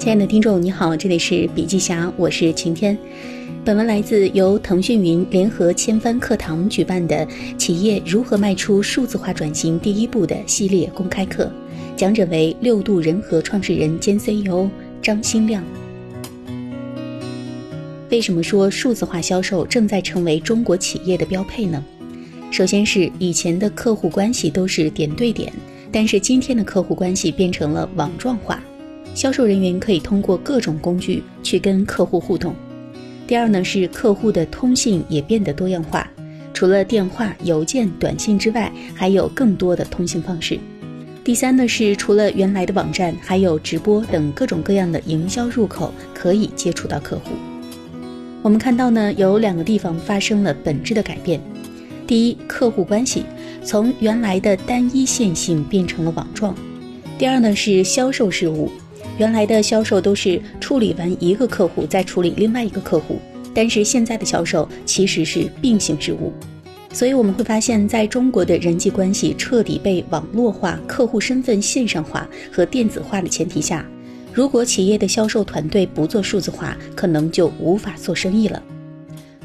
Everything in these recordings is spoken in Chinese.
亲爱的听众，你好，这里是笔记侠，我是晴天。本文来自由腾讯云联合千帆课堂举办的《企业如何迈出数字化转型第一步》的系列公开课，讲者为六度人和创始人兼 CEO 张新亮。为什么说数字化销售正在成为中国企业的标配呢？首先是以前的客户关系都是点对点，但是今天的客户关系变成了网状化，销售人员可以通过各种工具去跟客户互动。第二呢是客户的通信也变得多样化，除了电话、邮件、短信之外，还有更多的通信方式。第三呢是除了原来的网站，还有直播等各种各样的营销入口可以接触到客户。我们看到呢，有两个地方发生了本质的改变。第一，客户关系从原来的单一线性变成了网状。第二呢，是销售事务，原来的销售都是处理完一个客户再处理另外一个客户，但是现在的销售其实是并行事务。所以我们会发现，在中国的人际关系彻底被网络化、客户身份线上化和电子化的前提下。如果企业的销售团队不做数字化，可能就无法做生意了。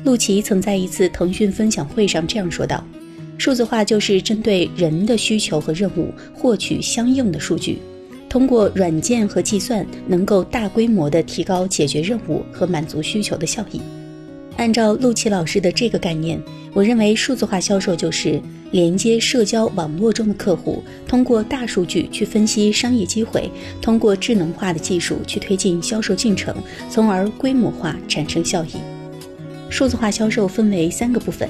陆琪曾在一次腾讯分享会上这样说道：“数字化就是针对人的需求和任务，获取相应的数据，通过软件和计算，能够大规模的提高解决任务和满足需求的效益。”按照陆琪老师的这个概念，我认为数字化销售就是连接社交网络中的客户，通过大数据去分析商业机会，通过智能化的技术去推进销售进程，从而规模化产生效益。数字化销售分为三个部分：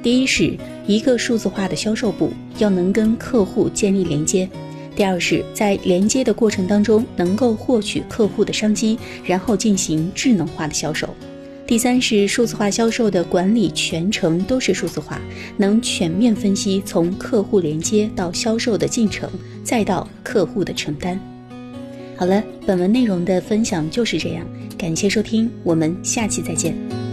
第一是一个数字化的销售部要能跟客户建立连接；第二是在连接的过程当中能够获取客户的商机，然后进行智能化的销售。第三是数字化销售的管理全程都是数字化，能全面分析从客户连接到销售的进程，再到客户的承担。好了，本文内容的分享就是这样，感谢收听，我们下期再见。